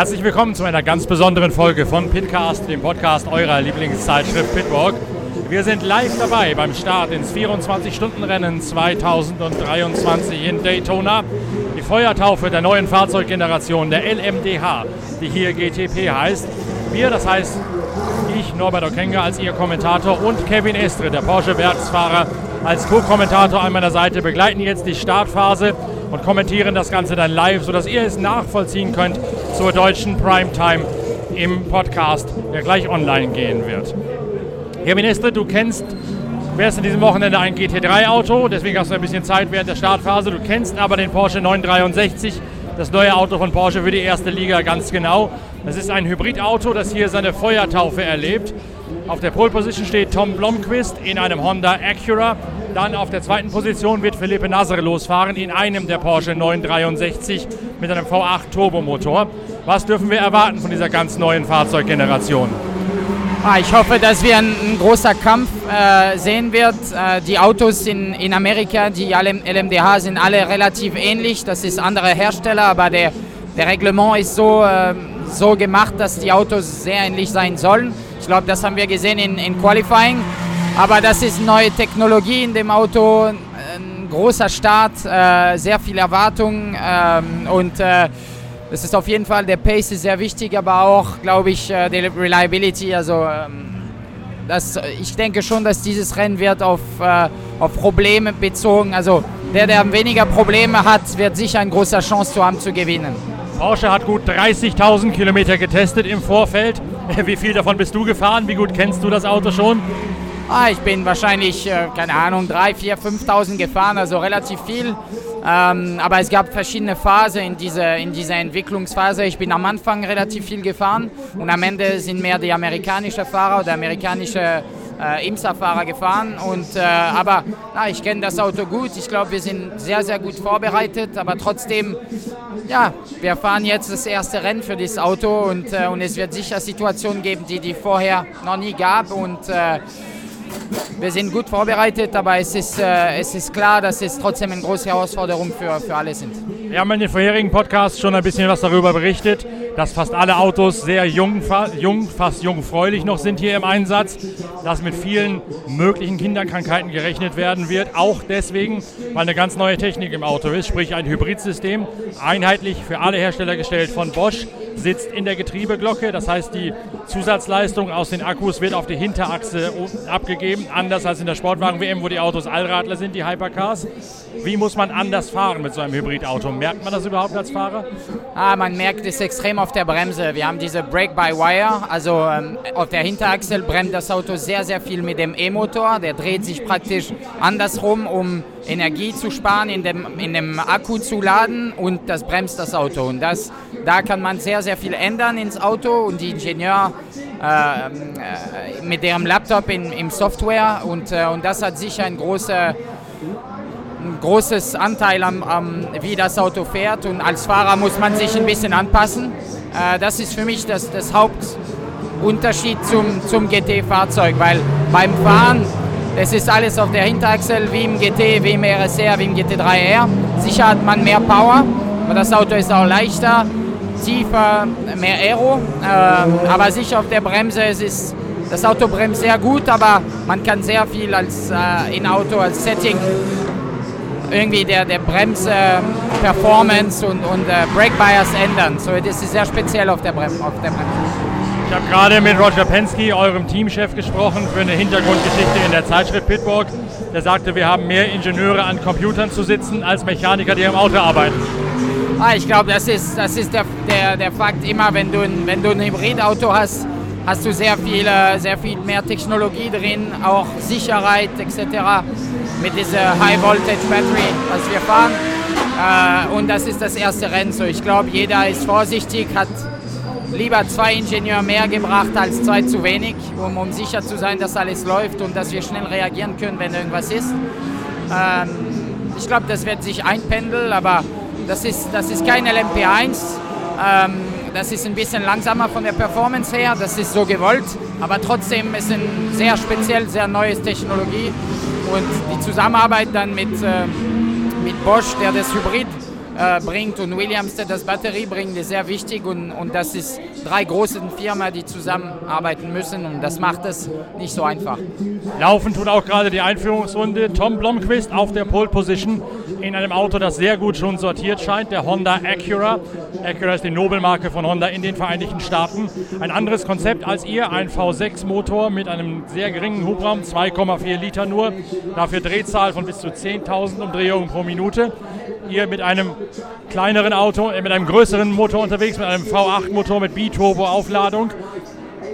Herzlich willkommen zu einer ganz besonderen Folge von Pitcast, dem Podcast eurer Lieblingszeitschrift Pitwalk. Wir sind live dabei beim Start ins 24-Stunden-Rennen 2023 in Daytona. Die Feuertaufe der neuen Fahrzeuggeneration, der LMDH, die hier GTP heißt. Wir, das heißt ich, Norbert Okenga, als Ihr Kommentator und Kevin Estre, der Porsche-Werksfahrer, als Co-Kommentator an meiner Seite, begleiten jetzt die Startphase und kommentieren das Ganze dann live, sodass ihr es nachvollziehen könnt zur deutschen Primetime im Podcast, der gleich online gehen wird. Herr Minister, du kennst, wärst in diesem Wochenende ein GT3-Auto, deswegen hast du ein bisschen Zeit während der Startphase. Du kennst aber den Porsche 963, das neue Auto von Porsche für die erste Liga ganz genau. Das ist ein Hybridauto, das hier seine Feuertaufe erlebt. Auf der Pole Position steht Tom Blomqvist in einem Honda Acura. Dann auf der zweiten Position wird Felipe Nasr losfahren in einem der Porsche 963 mit einem V8 Turbomotor. Was dürfen wir erwarten von dieser ganz neuen Fahrzeuggeneration? Ah, ich hoffe, dass wir einen großen Kampf äh, sehen wird. Äh, die Autos in, Amerika, die LMDH, sind alle relativ ähnlich. Das ist andere Hersteller, aber der, der Reglement ist so, äh, so gemacht, dass die Autos sehr ähnlich sein sollen. Ich glaube, das haben wir gesehen in, in Qualifying. Aber das ist neue Technologie in dem Auto, ein großer Start, äh, sehr viel Erwartung ähm, und äh, das ist auf jeden Fall, der Pace ist sehr wichtig, aber auch, glaube ich, äh, die Reliability. Also ähm, das, ich denke schon, dass dieses Rennen wird auf, äh, auf Probleme bezogen. Also der, der weniger Probleme hat, wird sicher eine große Chance zu haben zu gewinnen. Porsche hat gut 30.000 Kilometer getestet im Vorfeld. Wie viel davon bist du gefahren? Wie gut kennst du das Auto schon? Ah, ich bin wahrscheinlich, äh, keine Ahnung, 3, 4, 5.000 gefahren, also relativ viel. Ähm, aber es gab verschiedene Phasen in dieser, in dieser Entwicklungsphase. Ich bin am Anfang relativ viel gefahren und am Ende sind mehr die amerikanischen Fahrer oder amerikanische äh, IMSA-Fahrer gefahren. Und, äh, aber na, ich kenne das Auto gut. Ich glaube, wir sind sehr, sehr gut vorbereitet. Aber trotzdem, ja, wir fahren jetzt das erste Rennen für dieses Auto und, äh, und es wird sicher Situationen geben, die die vorher noch nie gab. Und äh, wir sind gut vorbereitet, aber es ist, äh, es ist klar, dass es trotzdem eine große Herausforderung für, für alle sind. Wir haben in den vorherigen Podcasts schon ein bisschen was darüber berichtet, dass fast alle Autos sehr jung, jung, fast jungfräulich noch sind hier im Einsatz, dass mit vielen möglichen Kinderkrankheiten gerechnet werden wird, auch deswegen, weil eine ganz neue Technik im Auto ist, sprich ein Hybridsystem, einheitlich für alle Hersteller gestellt von Bosch, sitzt in der Getriebeglocke, das heißt die Zusatzleistung aus den Akkus wird auf die Hinterachse abgegeben, anders als in der Sportwagen-WM, wo die Autos Allradler sind, die Hypercars. Wie muss man anders fahren mit so einem Hybridauto? Merkt man das überhaupt als Fahrer? Ah, man merkt es extrem auf der Bremse. Wir haben diese Brake-by-Wire, also ähm, auf der Hinterachsel bremst das Auto sehr, sehr viel mit dem E-Motor. Der dreht sich praktisch andersrum, um Energie zu sparen, in dem, in dem Akku zu laden und das bremst das Auto. Und das, da kann man sehr, sehr viel ändern ins Auto und die Ingenieur äh, mit ihrem Laptop in, im Software und, äh, und das hat sicher ein großer ein großes Anteil am, am, wie das Auto fährt und als Fahrer muss man sich ein bisschen anpassen. Äh, das ist für mich das, das Hauptunterschied zum, zum GT-Fahrzeug, weil beim Fahren, das ist alles auf der Hinterachsel wie im GT, wie im RSR, wie im GT3R. Sicher hat man mehr Power, aber das Auto ist auch leichter, tiefer, mehr Aero, äh, aber sicher auf der Bremse, es ist das Auto bremst sehr gut, aber man kann sehr viel als äh, in Auto als Setting irgendwie der, der Bremse-Performance und, und äh, Brake Bias ändern. So, das ist sehr speziell auf der, Brem auf der Bremse. Ich habe gerade mit Roger Penske, eurem Teamchef, gesprochen für eine Hintergrundgeschichte in der Zeitschrift Pitwalk. Der sagte, wir haben mehr Ingenieure an Computern zu sitzen als Mechaniker, die im Auto arbeiten. Ah, ich glaube, das ist, das ist der, der, der Fakt immer, wenn du, ein, wenn du ein Hybridauto hast, hast du sehr viel, sehr viel mehr Technologie drin, auch Sicherheit etc. mit dieser High Voltage Battery, was wir fahren. Äh, und das ist das erste Rennen. So, ich glaube, jeder ist vorsichtig, hat lieber zwei Ingenieure mehr gebracht als zwei zu wenig, um, um sicher zu sein, dass alles läuft und dass wir schnell reagieren können, wenn irgendwas ist. Ähm, ich glaube, das wird sich einpendeln, aber das ist, das ist kein LMP1. Ähm, das ist ein bisschen langsamer von der Performance her, das ist so gewollt, aber trotzdem ist eine sehr speziell, sehr neues Technologie und die Zusammenarbeit dann mit, äh, mit Bosch, der das Hybrid äh, bringt und Williams, der das Batterie bringt, ist sehr wichtig und, und das ist drei große Firmen, die zusammenarbeiten müssen und das macht es nicht so einfach. Laufen tut auch gerade die Einführungsrunde. Tom Blomqvist auf der Pole Position in einem Auto, das sehr gut schon sortiert scheint, der Honda Acura. Acura ist die Nobelmarke von Honda in den Vereinigten Staaten. Ein anderes Konzept als ihr, ein V6-Motor mit einem sehr geringen Hubraum, 2,4 Liter nur, dafür Drehzahl von bis zu 10.000 Umdrehungen pro Minute. Ihr mit einem kleineren Auto, äh, mit einem größeren Motor unterwegs, mit einem V8-Motor mit Biturbo-Aufladung.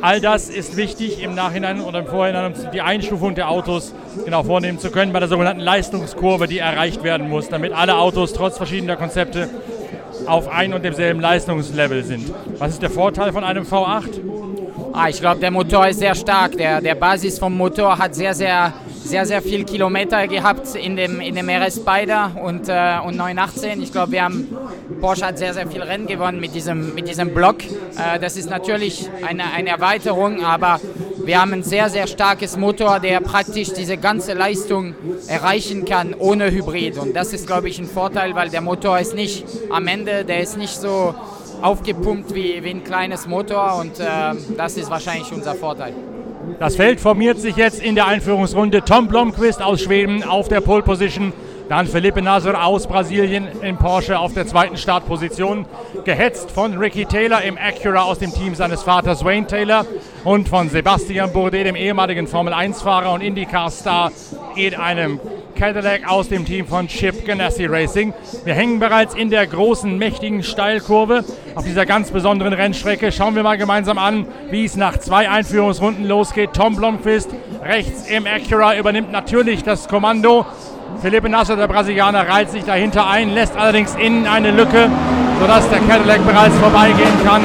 All das ist wichtig im Nachhinein oder im Vorhinein, um die Einstufung der Autos genau vornehmen zu können bei der sogenannten Leistungskurve, die erreicht werden muss, damit alle Autos trotz verschiedener Konzepte auf ein und demselben Leistungslevel sind. Was ist der Vorteil von einem V8? Ah, ich glaube, der Motor ist sehr stark. Der, der Basis vom Motor hat sehr, sehr sehr, sehr viel Kilometer gehabt in dem, in dem RS Spider und, äh, und 918. Ich glaube, wir haben, Porsche hat sehr, sehr viel Rennen gewonnen mit diesem, mit diesem Block. Äh, das ist natürlich eine, eine Erweiterung, aber wir haben ein sehr, sehr starkes Motor, der praktisch diese ganze Leistung erreichen kann ohne Hybrid. Und das ist, glaube ich, ein Vorteil, weil der Motor ist nicht am Ende, der ist nicht so aufgepumpt wie, wie ein kleines Motor und äh, das ist wahrscheinlich unser Vorteil. Das Feld formiert sich jetzt in der Einführungsrunde. Tom Blomqvist aus Schweden auf der Pole Position. Dann Felipe Nasser aus Brasilien in Porsche auf der zweiten Startposition. Gehetzt von Ricky Taylor im Acura aus dem Team seines Vaters Wayne Taylor und von Sebastian Bourdais, dem ehemaligen Formel-1-Fahrer und IndyCar-Star in einem Cadillac aus dem Team von Chip Ganassi Racing. Wir hängen bereits in der großen, mächtigen Steilkurve auf dieser ganz besonderen Rennstrecke. Schauen wir mal gemeinsam an, wie es nach zwei Einführungsrunden losgeht. Tom Blomqvist rechts im Acura übernimmt natürlich das Kommando. Felipe Nasser, der Brasilianer, reiht sich dahinter ein, lässt allerdings innen eine Lücke, sodass der Cadillac bereits vorbeigehen kann,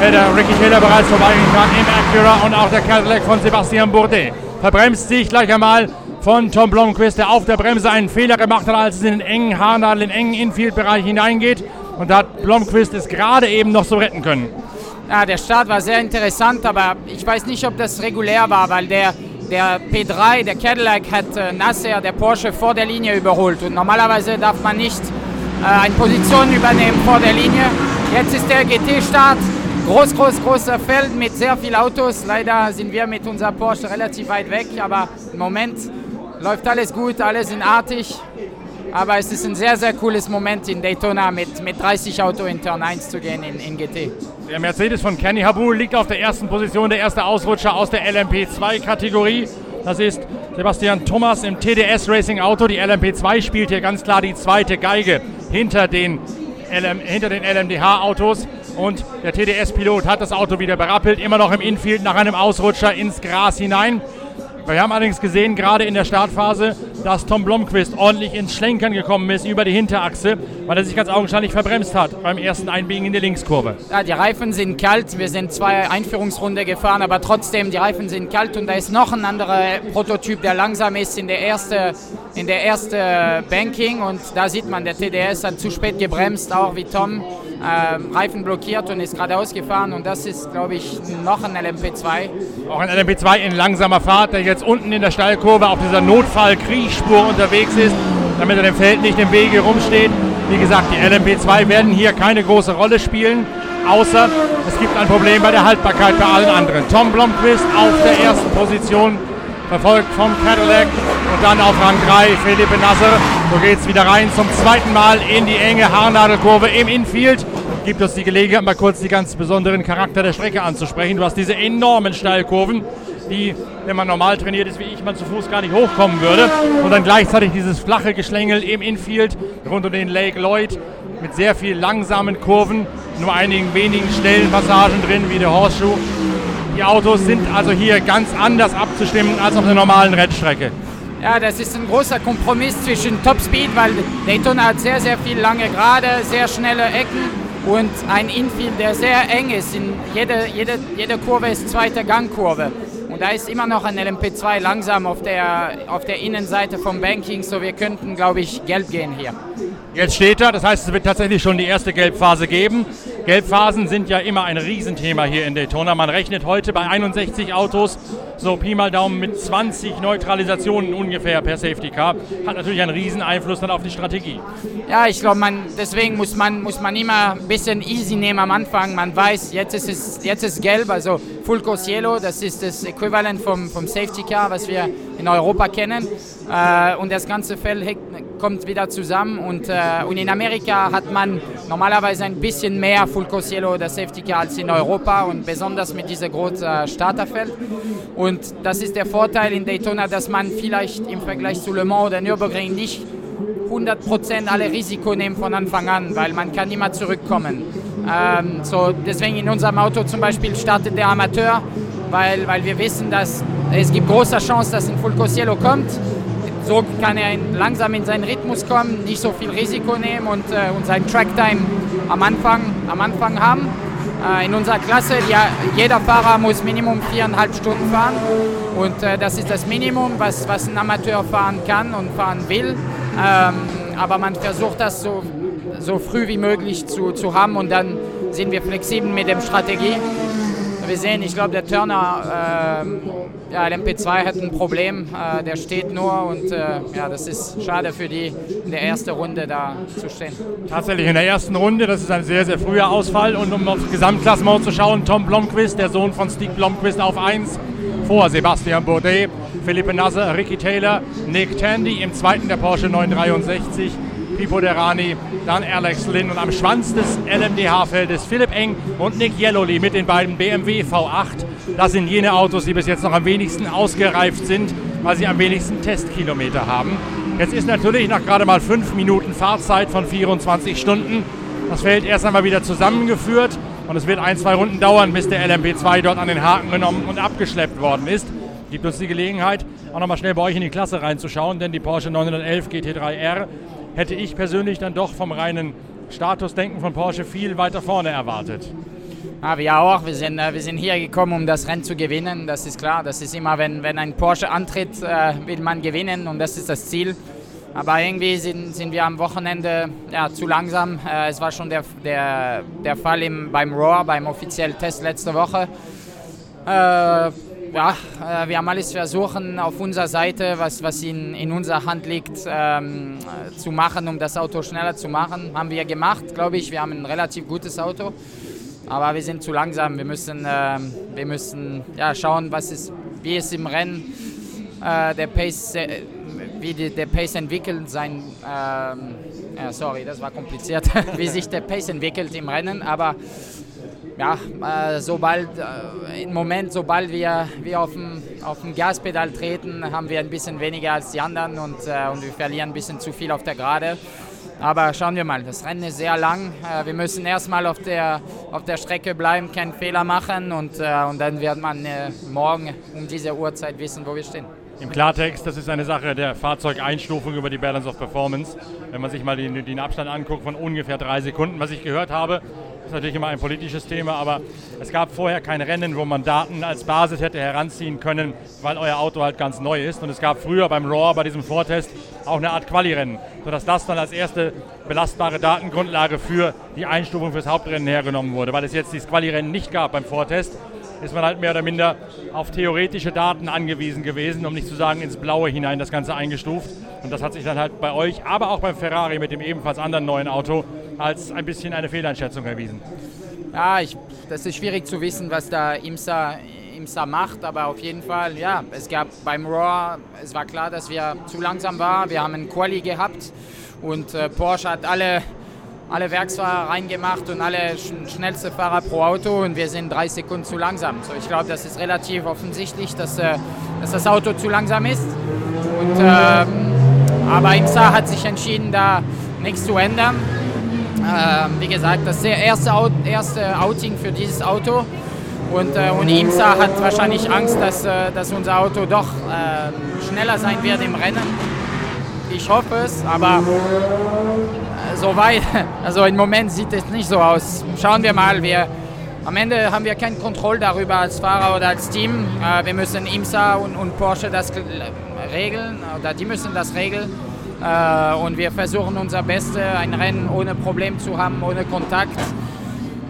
äh, der Ricky Taylor bereits vorbeigehen kann im Acura und auch der Cadillac von Sebastian Bourdais. Verbremst sich gleich einmal von Tom Blomqvist, der auf der Bremse einen Fehler gemacht hat, als es in den engen Haarnadel, in den engen Infield-Bereich hineingeht. Und da hat Blomqvist es gerade eben noch so retten können. Ja, der Start war sehr interessant, aber ich weiß nicht, ob das regulär war, weil der, der P3, der Cadillac, hat äh, Nasser, der Porsche, vor der Linie überholt. Und normalerweise darf man nicht äh, eine Position übernehmen vor der Linie. Jetzt ist der GT-Start. Groß, groß, großer Feld mit sehr vielen Autos. Leider sind wir mit unserer Porsche relativ weit weg, aber im Moment läuft alles gut, alles in artig. Aber es ist ein sehr, sehr cooles Moment in Daytona mit, mit 30 Auto in Turn 1 zu gehen in, in GT. Der Mercedes von Kenny Habul liegt auf der ersten Position, der erste Ausrutscher aus der LMP2-Kategorie. Das ist Sebastian Thomas im TDS Racing Auto. Die LMP2 spielt hier ganz klar die zweite Geige hinter den, LM, hinter den LMDH-Autos. Und der TDS-Pilot hat das Auto wieder berappelt, immer noch im Infield nach einem Ausrutscher ins Gras hinein. Wir haben allerdings gesehen, gerade in der Startphase, dass Tom Blomqvist ordentlich ins Schlenkern gekommen ist über die Hinterachse, weil er sich ganz augenscheinlich verbremst hat beim ersten Einbiegen in die Linkskurve. Ja, die Reifen sind kalt. Wir sind zwei Einführungsrunde gefahren, aber trotzdem, die Reifen sind kalt und da ist noch ein anderer Prototyp, der langsam ist in der ersten erste Banking und da sieht man, der TDS hat zu spät gebremst, auch wie Tom. Äh, Reifen blockiert und ist geradeaus gefahren und das ist, glaube ich, noch ein LMP2. Auch ein LMP2 in langsamer Fahrt, der jetzt unten in der Steilkurve auf dieser Notfall-Kriechspur unterwegs ist, damit er dem Feld nicht im Wege rumsteht. Wie gesagt, die LMP2 werden hier keine große Rolle spielen, außer es gibt ein Problem bei der Haltbarkeit bei allen anderen. Tom Blomqvist auf der ersten Position verfolgt vom Cadillac dann auf Rang 3 Felipe Nasser. So geht es wieder rein zum zweiten Mal in die enge Haarnadelkurve im Infield. Gibt uns die Gelegenheit, mal kurz die ganz besonderen Charakter der Strecke anzusprechen. Du hast diese enormen Steilkurven, die, wenn man normal trainiert ist wie ich, man zu Fuß gar nicht hochkommen würde. Und dann gleichzeitig dieses flache Geschlängel im Infield rund um den Lake Lloyd mit sehr viel langsamen Kurven, nur einigen wenigen schnellen Passagen drin, wie der Horseshoe. Die Autos sind also hier ganz anders abzustimmen als auf einer normalen Rennstrecke. Ja, das ist ein großer Kompromiss zwischen Topspeed, weil Daytona hat sehr, sehr viel lange Gerade, sehr schnelle Ecken und ein Infield, der sehr eng ist. In jede, jede, jede Kurve ist zweite Gangkurve. Und da ist immer noch ein LMP2 langsam auf der, auf der Innenseite vom Banking, so wir könnten, glaube ich, gelb gehen hier. Jetzt steht er, das heißt, es wird tatsächlich schon die erste Gelbphase geben. Gelbphasen sind ja immer ein Riesenthema hier in Daytona. Man rechnet heute bei 61 Autos so Pi mal Daumen mit 20 Neutralisationen ungefähr per Safety Car. Hat natürlich einen riesen Einfluss dann auf die Strategie. Ja, ich glaube, deswegen muss man, muss man immer ein bisschen easy nehmen am Anfang. Man weiß, jetzt ist es jetzt ist gelb, also Full Course Yellow, das ist das Äquivalent vom, vom Safety Car, was wir in Europa kennen. Äh, und das ganze Feld kommt wieder zusammen. Und, äh, und in Amerika hat man normalerweise ein bisschen mehr Full Course Yellow oder Safety Car als in Europa und besonders mit diesem großen Starterfeld. Und das ist der Vorteil in Daytona, dass man vielleicht im Vergleich zu Le Mans oder Nürburgring nicht 100% alle Risiko nehmen von Anfang an, weil man kann immer zurückkommen. Ähm, so deswegen in unserem Auto zum Beispiel startet der Amateur, weil, weil wir wissen, dass es gibt große Chance, dass ein Full Cosiello kommt. So kann er langsam in seinen Rhythmus kommen, nicht so viel Risiko nehmen und, äh, und seinen Tracktime am Anfang, am Anfang haben. Äh, in unserer Klasse, ja, jeder Fahrer muss Minimum viereinhalb Stunden fahren und äh, das ist das Minimum, was, was ein Amateur fahren kann und fahren will. Ähm, aber man versucht das so, so früh wie möglich zu, zu haben und dann sind wir flexibel mit der Strategie. Wir sehen, ich glaube, der Turner, äh, ja, der MP2 hat ein Problem, äh, der steht nur und äh, ja, das ist schade für die, in der ersten Runde da zu stehen. Tatsächlich in der ersten Runde, das ist ein sehr, sehr früher Ausfall und um aufs Gesamtklassement zu schauen, Tom Blomqvist, der Sohn von Steve Blomqvist auf 1 vor Sebastian Bourdais, Philippe Nasser, Ricky Taylor, Nick Tandy im zweiten der Porsche 963 Pipo Derani, dann Alex Lynn und am Schwanz des LMDH-Feldes Philipp Eng und Nick Yellowly mit den beiden BMW V8. Das sind jene Autos, die bis jetzt noch am wenigsten ausgereift sind, weil sie am wenigsten Testkilometer haben. Jetzt ist natürlich nach gerade mal fünf Minuten Fahrzeit von 24 Stunden das Feld erst einmal wieder zusammengeführt und es wird ein, zwei Runden dauern, bis der LMP2 dort an den Haken genommen und abgeschleppt worden ist. Gibt uns die Gelegenheit, auch nochmal schnell bei euch in die Klasse reinzuschauen, denn die Porsche 911 GT3R hätte ich persönlich dann doch vom reinen Statusdenken von Porsche viel weiter vorne erwartet. Ja, wir auch. Wir sind, äh, wir sind hier gekommen, um das Rennen zu gewinnen. Das ist klar. Das ist immer, wenn, wenn ein Porsche antritt, äh, will man gewinnen und das ist das Ziel. Aber irgendwie sind, sind wir am Wochenende ja, zu langsam. Äh, es war schon der, der, der Fall im, beim Roar, beim offiziellen Test letzte Woche. Äh, ja, äh, wir haben alles versuchen auf unserer Seite, was, was in, in unserer Hand liegt, ähm, zu machen, um das Auto schneller zu machen. Haben wir gemacht, glaube ich. Wir haben ein relativ gutes Auto, aber wir sind zu langsam. Wir müssen, äh, wir müssen ja, schauen, was ist, wie es im Rennen äh, der Pace, äh, wie die, der Pace entwickelt sein. Ähm, sorry, das war kompliziert, wie sich der Pace entwickelt im Rennen, aber ja, äh, sobald, äh, im Moment, sobald wir, wir auf, dem, auf dem Gaspedal treten, haben wir ein bisschen weniger als die anderen und, äh, und wir verlieren ein bisschen zu viel auf der Gerade. Aber schauen wir mal, das Rennen ist sehr lang. Äh, wir müssen erstmal auf der, auf der Strecke bleiben, keinen Fehler machen und, äh, und dann wird man äh, morgen um diese Uhrzeit wissen, wo wir stehen. Im Klartext, das ist eine Sache der Fahrzeugeinstufung über die Balance of Performance. Wenn man sich mal den, den Abstand anguckt von ungefähr drei Sekunden, was ich gehört habe, ist natürlich immer ein politisches Thema, aber es gab vorher kein Rennen, wo man Daten als Basis hätte heranziehen können, weil euer Auto halt ganz neu ist. Und es gab früher beim RAW, bei diesem Vortest, auch eine Art Quali-Rennen, sodass das dann als erste belastbare Datengrundlage für die Einstufung fürs Hauptrennen hergenommen wurde. Weil es jetzt dieses Quali-Rennen nicht gab beim Vortest, ist man halt mehr oder minder auf theoretische Daten angewiesen gewesen, um nicht zu sagen ins Blaue hinein das Ganze eingestuft. Und das hat sich dann halt bei euch, aber auch beim Ferrari mit dem ebenfalls anderen neuen Auto als ein bisschen eine Fehleinschätzung erwiesen. Ja, ich, das ist schwierig zu wissen, was da IMSA, IMSA macht, aber auf jeden Fall, ja, es gab beim Raw, es war klar, dass wir zu langsam waren. Wir haben einen Quali gehabt und äh, Porsche hat alle, alle Werksfahrer reingemacht und alle sch schnellste Fahrer pro Auto und wir sind drei Sekunden zu langsam. So, ich glaube, das ist relativ offensichtlich, dass, äh, dass das Auto zu langsam ist. Und, ähm, aber IMSA hat sich entschieden, da nichts zu ändern. Ähm, wie gesagt, das erste, erste Outing für dieses Auto. Und, äh, und IMSA hat wahrscheinlich Angst, dass, äh, dass unser Auto doch äh, schneller sein wird im Rennen. Ich hoffe es, aber äh, soweit, also im Moment sieht es nicht so aus. Schauen wir mal, wir, am Ende haben wir keine Kontrolle darüber als Fahrer oder als Team. Äh, wir müssen IMSA und, und Porsche das regeln, oder die müssen das regeln. Äh, und wir versuchen unser Bestes, ein Rennen ohne Problem zu haben, ohne Kontakt.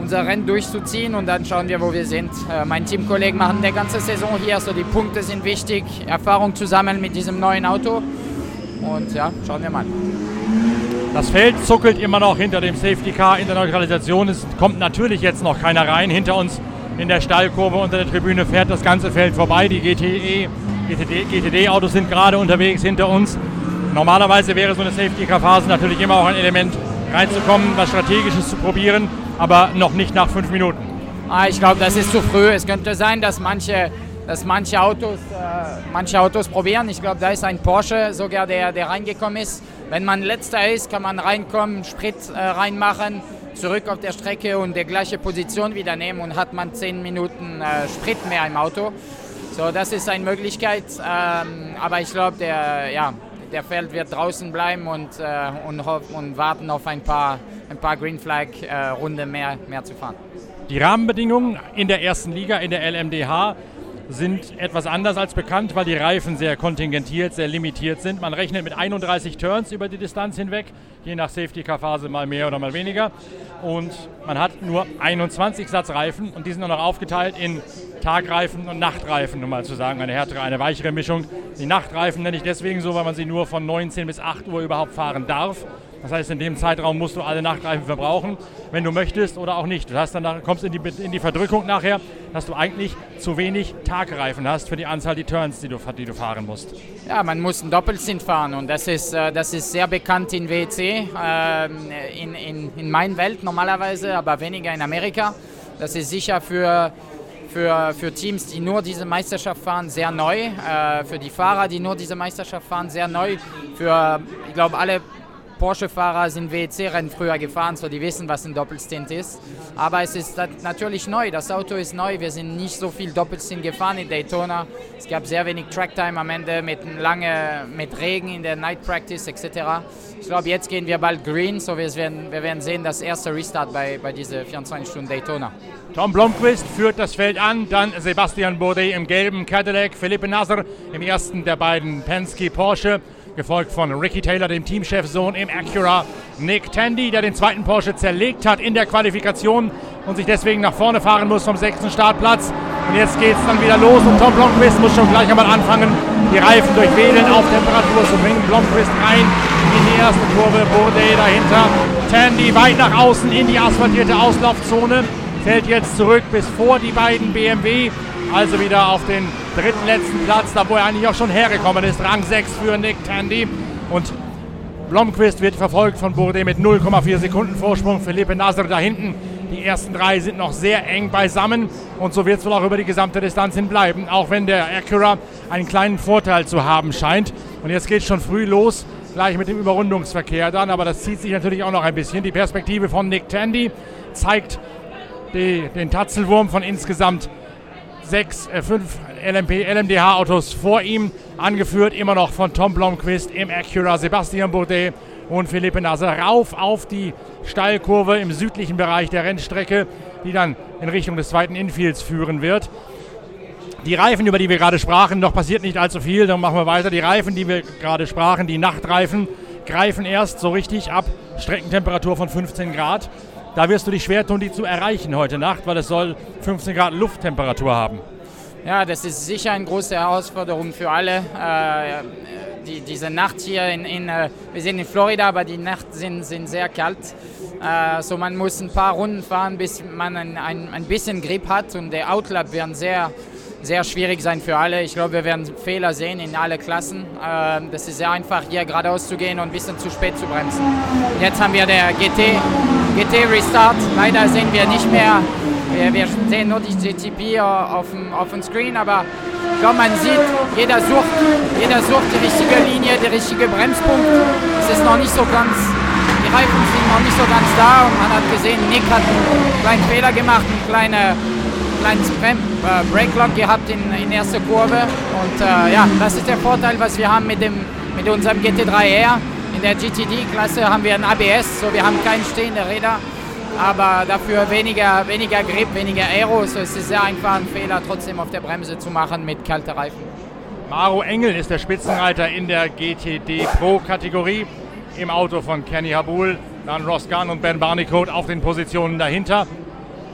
Unser Rennen durchzuziehen und dann schauen wir, wo wir sind. Äh, mein Teamkollegen machen die ganze Saison hier, so die Punkte sind wichtig, Erfahrung zu sammeln mit diesem neuen Auto und ja, schauen wir mal. Das Feld zuckelt immer noch hinter dem Safety Car in der Neutralisation. Es kommt natürlich jetzt noch keiner rein. Hinter uns in der Stallkurve unter der Tribüne fährt das ganze Feld vorbei. Die GTE, GTD, GTD-Autos sind gerade unterwegs hinter uns. Normalerweise wäre so eine Safety-Car-Phase natürlich immer auch ein Element, reinzukommen, was Strategisches zu probieren, aber noch nicht nach fünf Minuten. Ah, ich glaube, das ist zu früh. Es könnte sein, dass manche, dass manche, Autos, äh, manche Autos probieren. Ich glaube, da ist ein Porsche sogar, der, der reingekommen ist. Wenn man letzter ist, kann man reinkommen, Sprit äh, reinmachen, zurück auf der Strecke und die gleiche Position wieder nehmen und hat man zehn Minuten äh, Sprit mehr im Auto. So, das ist eine Möglichkeit. Ähm, aber ich glaube, der, ja, der Feld wird draußen bleiben und, äh, und, und, warten auf ein paar, ein paar Green Flag äh, mehr, mehr zu fahren. Die Rahmenbedingungen in der ersten Liga, in der LMDH, sind etwas anders als bekannt, weil die Reifen sehr kontingentiert, sehr limitiert sind. Man rechnet mit 31 Turns über die Distanz hinweg, je nach Safety-Car-Phase mal mehr oder mal weniger. Und man hat nur 21 Satz Reifen und die sind dann noch aufgeteilt in Tagreifen und Nachtreifen, um mal zu sagen, eine härtere, eine weichere Mischung. Die Nachtreifen nenne ich deswegen so, weil man sie nur von 19 bis 8 Uhr überhaupt fahren darf. Das heißt, in dem Zeitraum musst du alle Nachtreifen verbrauchen, wenn du möchtest oder auch nicht. Du hast dann, kommst in die, in die Verdrückung nachher, dass du eigentlich zu wenig Tagreifen hast für die Anzahl die Turns, die du, die du fahren musst. Ja, man muss einen Doppelsinn fahren und das ist, äh, das ist sehr bekannt in WEC, ähm, in, in, in meiner Welt normalerweise, aber weniger in Amerika. Das ist sicher für für, für Teams, die nur diese Meisterschaft fahren, sehr neu. Äh, für die Fahrer, die nur diese Meisterschaft fahren, sehr neu. Für, ich glaube, alle Porsche-Fahrer sind WEC-Rennen früher gefahren, so die wissen, was ein Doppelstint ist. Aber es ist natürlich neu, das Auto ist neu, wir sind nicht so viel Doppelstint gefahren in Daytona. Es gab sehr wenig Tracktime am Ende mit, lange, mit Regen in der Night Practice etc. Ich glaube, jetzt gehen wir bald green, so wir werden, wir werden sehen, das erste Restart bei, bei dieser 24 Stunden Daytona. Tom Blomqvist führt das Feld an, dann Sebastian Bourdais im gelben Cadillac, Philippe Nasser im ersten der beiden Penske Porsche gefolgt von Ricky Taylor, dem Teamchef-Sohn im Acura. Nick Tandy, der den zweiten Porsche zerlegt hat in der Qualifikation und sich deswegen nach vorne fahren muss vom sechsten Startplatz. Und jetzt geht es dann wieder los und Tom Blomqvist muss schon gleich einmal anfangen, die Reifen durch Wedeln auf Temperatur zu bringen. Blomqvist rein in die erste Kurve, Bourdais dahinter. Tandy weit nach außen in die asphaltierte Auslaufzone, fällt jetzt zurück bis vor die beiden BMW also wieder auf den dritten letzten Platz, da wo er eigentlich auch schon hergekommen ist. Rang 6 für Nick Tandy. Und Blomqvist wird verfolgt von Bourdais mit 0,4 Sekunden Vorsprung. Philippe Nasr da hinten. Die ersten drei sind noch sehr eng beisammen und so wird es wohl auch über die gesamte Distanz hin bleiben, auch wenn der Acura einen kleinen Vorteil zu haben scheint. Und jetzt geht es schon früh los, gleich mit dem Überrundungsverkehr dann, aber das zieht sich natürlich auch noch ein bisschen. Die Perspektive von Nick Tandy zeigt die, den Tatzelwurm von insgesamt sechs, äh, fünf LMP, LMDH-Autos vor ihm, angeführt immer noch von Tom Blomqvist im Acura, Sebastian Bourdais und Philippe Nasser rauf auf die Steilkurve im südlichen Bereich der Rennstrecke, die dann in Richtung des zweiten Infields führen wird. Die Reifen, über die wir gerade sprachen, noch passiert nicht allzu viel, dann machen wir weiter. Die Reifen, die wir gerade sprachen, die Nachtreifen, greifen erst so richtig ab Streckentemperatur von 15 Grad. Da wirst du dich schwer tun, die zu erreichen heute Nacht, weil es soll 15 Grad Lufttemperatur haben. Ja, das ist sicher eine große Herausforderung für alle. Äh, die, diese Nacht hier in, in äh, wir sind in Florida, aber die Nacht sind, sind sehr kalt. Äh, so man muss ein paar Runden fahren, bis man ein, ein, ein bisschen Grip hat und der Outlap werden sehr sehr schwierig sein für alle. Ich glaube, wir werden Fehler sehen in alle Klassen. Ähm, das ist sehr einfach, hier geradeaus zu gehen und ein bisschen zu spät zu bremsen. Jetzt haben wir der GT, GT Restart. Leider sehen wir nicht mehr, wir, wir sehen nur die GTP auf dem, auf dem Screen, aber ich glaube, man sieht, jeder sucht, jeder sucht die richtige Linie, der richtige Bremspunkt. Es ist noch nicht so ganz, die Reifen sind noch nicht so ganz da und man hat gesehen, Nick hat einen kleinen Fehler gemacht, eine kleine kleines äh, Breaklock gehabt in, in erster Kurve. Und äh, ja, das ist der Vorteil, was wir haben mit, dem, mit unserem GT3R. In der GTD-Klasse haben wir ein ABS, so wir haben keine stehenden Räder, aber dafür weniger, weniger Grip, weniger Aero. So es ist sehr einfach, einen Fehler trotzdem auf der Bremse zu machen mit kalten Reifen. Maro Engel ist der Spitzenreiter in der GTD Pro-Kategorie im Auto von Kenny Habul, dann Ross Gunn und Ben Barnicoat auf den Positionen dahinter.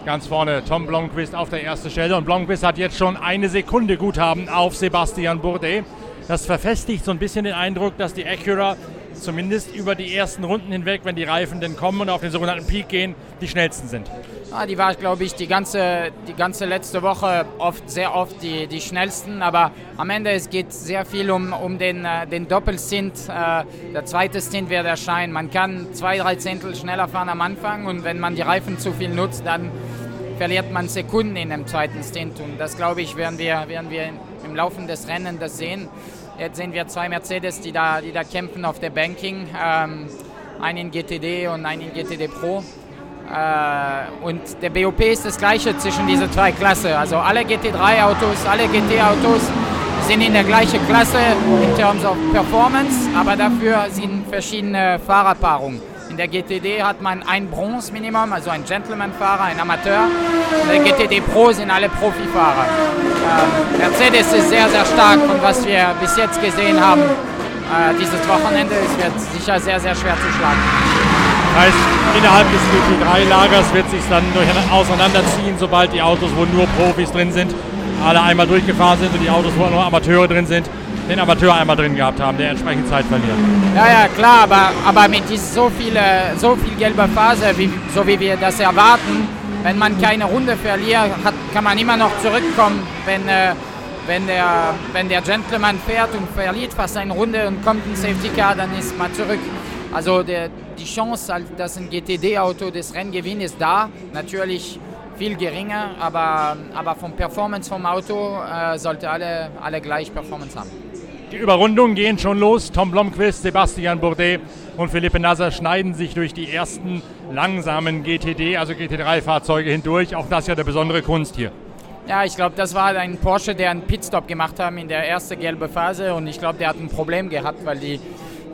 Ganz vorne Tom Blomqvist auf der ersten Stelle und Blomqvist hat jetzt schon eine Sekunde Guthaben auf Sebastian Bourdais. Das verfestigt so ein bisschen den Eindruck, dass die Acura zumindest über die ersten Runden hinweg, wenn die Reifen denn kommen und auf den sogenannten Peak gehen, die schnellsten sind. Ja, die war, glaube ich, die ganze, die ganze letzte Woche oft, sehr oft die, die schnellsten. Aber am Ende es geht sehr viel um, um den, äh, den Doppelstint. Äh, der zweite Stint wird erscheinen. Man kann zwei, drei Zehntel schneller fahren am Anfang und wenn man die Reifen zu viel nutzt, dann verliert man Sekunden in dem zweiten Stint. Und das, glaube ich, werden wir, werden wir im Laufe des Rennens das sehen. Jetzt sehen wir zwei Mercedes, die da, die da kämpfen auf der Banking. Ähm, einen in GTD und einen in GTD Pro. Äh, und der BOP ist das gleiche zwischen diesen zwei Klassen. Also alle GT3-Autos, alle GT-Autos sind in der gleichen Klasse in Terms of Performance, aber dafür sind verschiedene Fahrerpaarungen. In der GTD hat man ein Bronze-Minimum, also ein Gentleman-Fahrer, ein Amateur. In der GTD Pro sind alle Profifahrer. Ähm, Mercedes ist sehr, sehr stark von was wir bis jetzt gesehen haben. Äh, dieses Wochenende es wird sicher sehr, sehr schwer zu schlagen. Das heißt, innerhalb des GT3-Lagers wird sich dann auseinanderziehen, sobald die Autos, wo nur Profis drin sind, alle einmal durchgefahren sind und die Autos, wo nur Amateure drin sind, den Amateur einmal drin gehabt haben, der entsprechend Zeit verliert. Ja, ja, klar, aber, aber mit so viel, so viel gelber Phase, wie, so wie wir das erwarten, wenn man keine Runde verliert, hat, kann man immer noch zurückkommen, wenn, äh, wenn, der, wenn der Gentleman fährt und verliert fast eine Runde und kommt ein Safety Car, dann ist man zurück. Also der, die Chance, dass ein GTD-Auto das Rennen gewinnt, ist da. Natürlich viel geringer, aber, aber vom Performance vom Auto äh, sollte alle, alle gleich Performance haben. Die Überrundungen gehen schon los. Tom Blomqvist, Sebastian Bourdais und Philippe Nasser schneiden sich durch die ersten langsamen GTD, also GT3-Fahrzeuge hindurch. Auch das ist ja eine besondere Kunst hier. Ja, ich glaube, das war ein Porsche, der einen Pitstop gemacht hat in der ersten gelben Phase und ich glaube, der hat ein Problem gehabt, weil die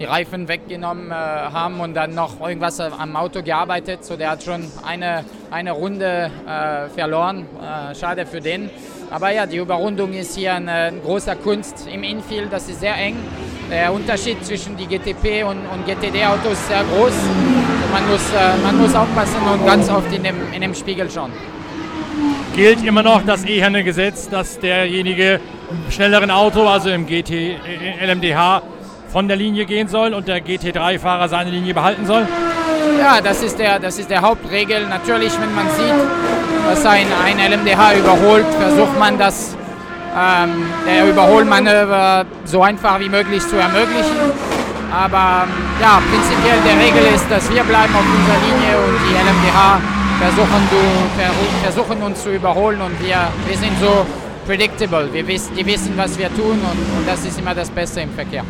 die Reifen weggenommen äh, haben und dann noch irgendwas am Auto gearbeitet. So, der hat schon eine, eine Runde äh, verloren. Äh, schade für den. Aber ja, die Überrundung ist hier eine, eine große Kunst im Infield. Das ist sehr eng. Der Unterschied zwischen die GTP und, und GTD-Autos ist sehr groß. Man, muss, äh, man muss aufpassen und ganz oft in dem, in dem Spiegel schauen gilt immer noch das eherne Gesetz, dass derjenige im schnelleren Auto, also im GT äh, LMDH, von der Linie gehen soll und der GT3-Fahrer seine Linie behalten soll? Ja, das ist der, das ist der Hauptregel. Natürlich, wenn man sieht, dass ein, ein LMDH überholt, versucht man das ähm, der Überholmanöver so einfach wie möglich zu ermöglichen. Aber ja, prinzipiell der Regel ist, dass wir bleiben auf unserer Linie und die LMDH versuchen, du, versuchen uns zu überholen und wir, wir sind so predictable. Wir wissen, die wissen, was wir tun und, und das ist immer das Beste im Verkehr.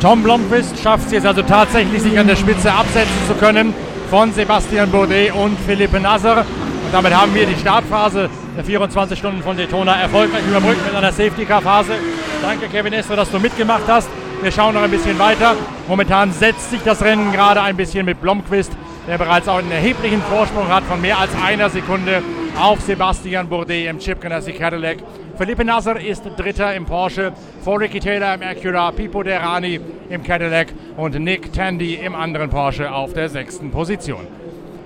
Tom Blomqvist schafft es jetzt also tatsächlich, sich an der Spitze absetzen zu können von Sebastian Bourdais und Philippe Nasser. Und damit haben wir die Startphase der 24 Stunden von Daytona erfolgreich überbrückt mit einer Safety-Car-Phase. Danke, Kevin Estre, dass du mitgemacht hast. Wir schauen noch ein bisschen weiter. Momentan setzt sich das Rennen gerade ein bisschen mit Blomqvist, der bereits auch einen erheblichen Vorsprung hat von mehr als einer Sekunde auf Sebastian Bourdais im Chip Ganassi Cadillac. Felipe Nasser ist Dritter im Porsche, vor Ricky Taylor im Acura, Pipo Derani im Cadillac und Nick Tandy im anderen Porsche auf der sechsten Position.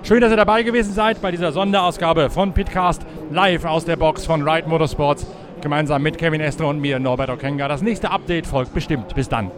Schön, dass ihr dabei gewesen seid bei dieser Sonderausgabe von Pitcast live aus der Box von Ride Motorsports gemeinsam mit Kevin Estre und mir, Norbert Okenga. Das nächste Update folgt bestimmt. Bis dann.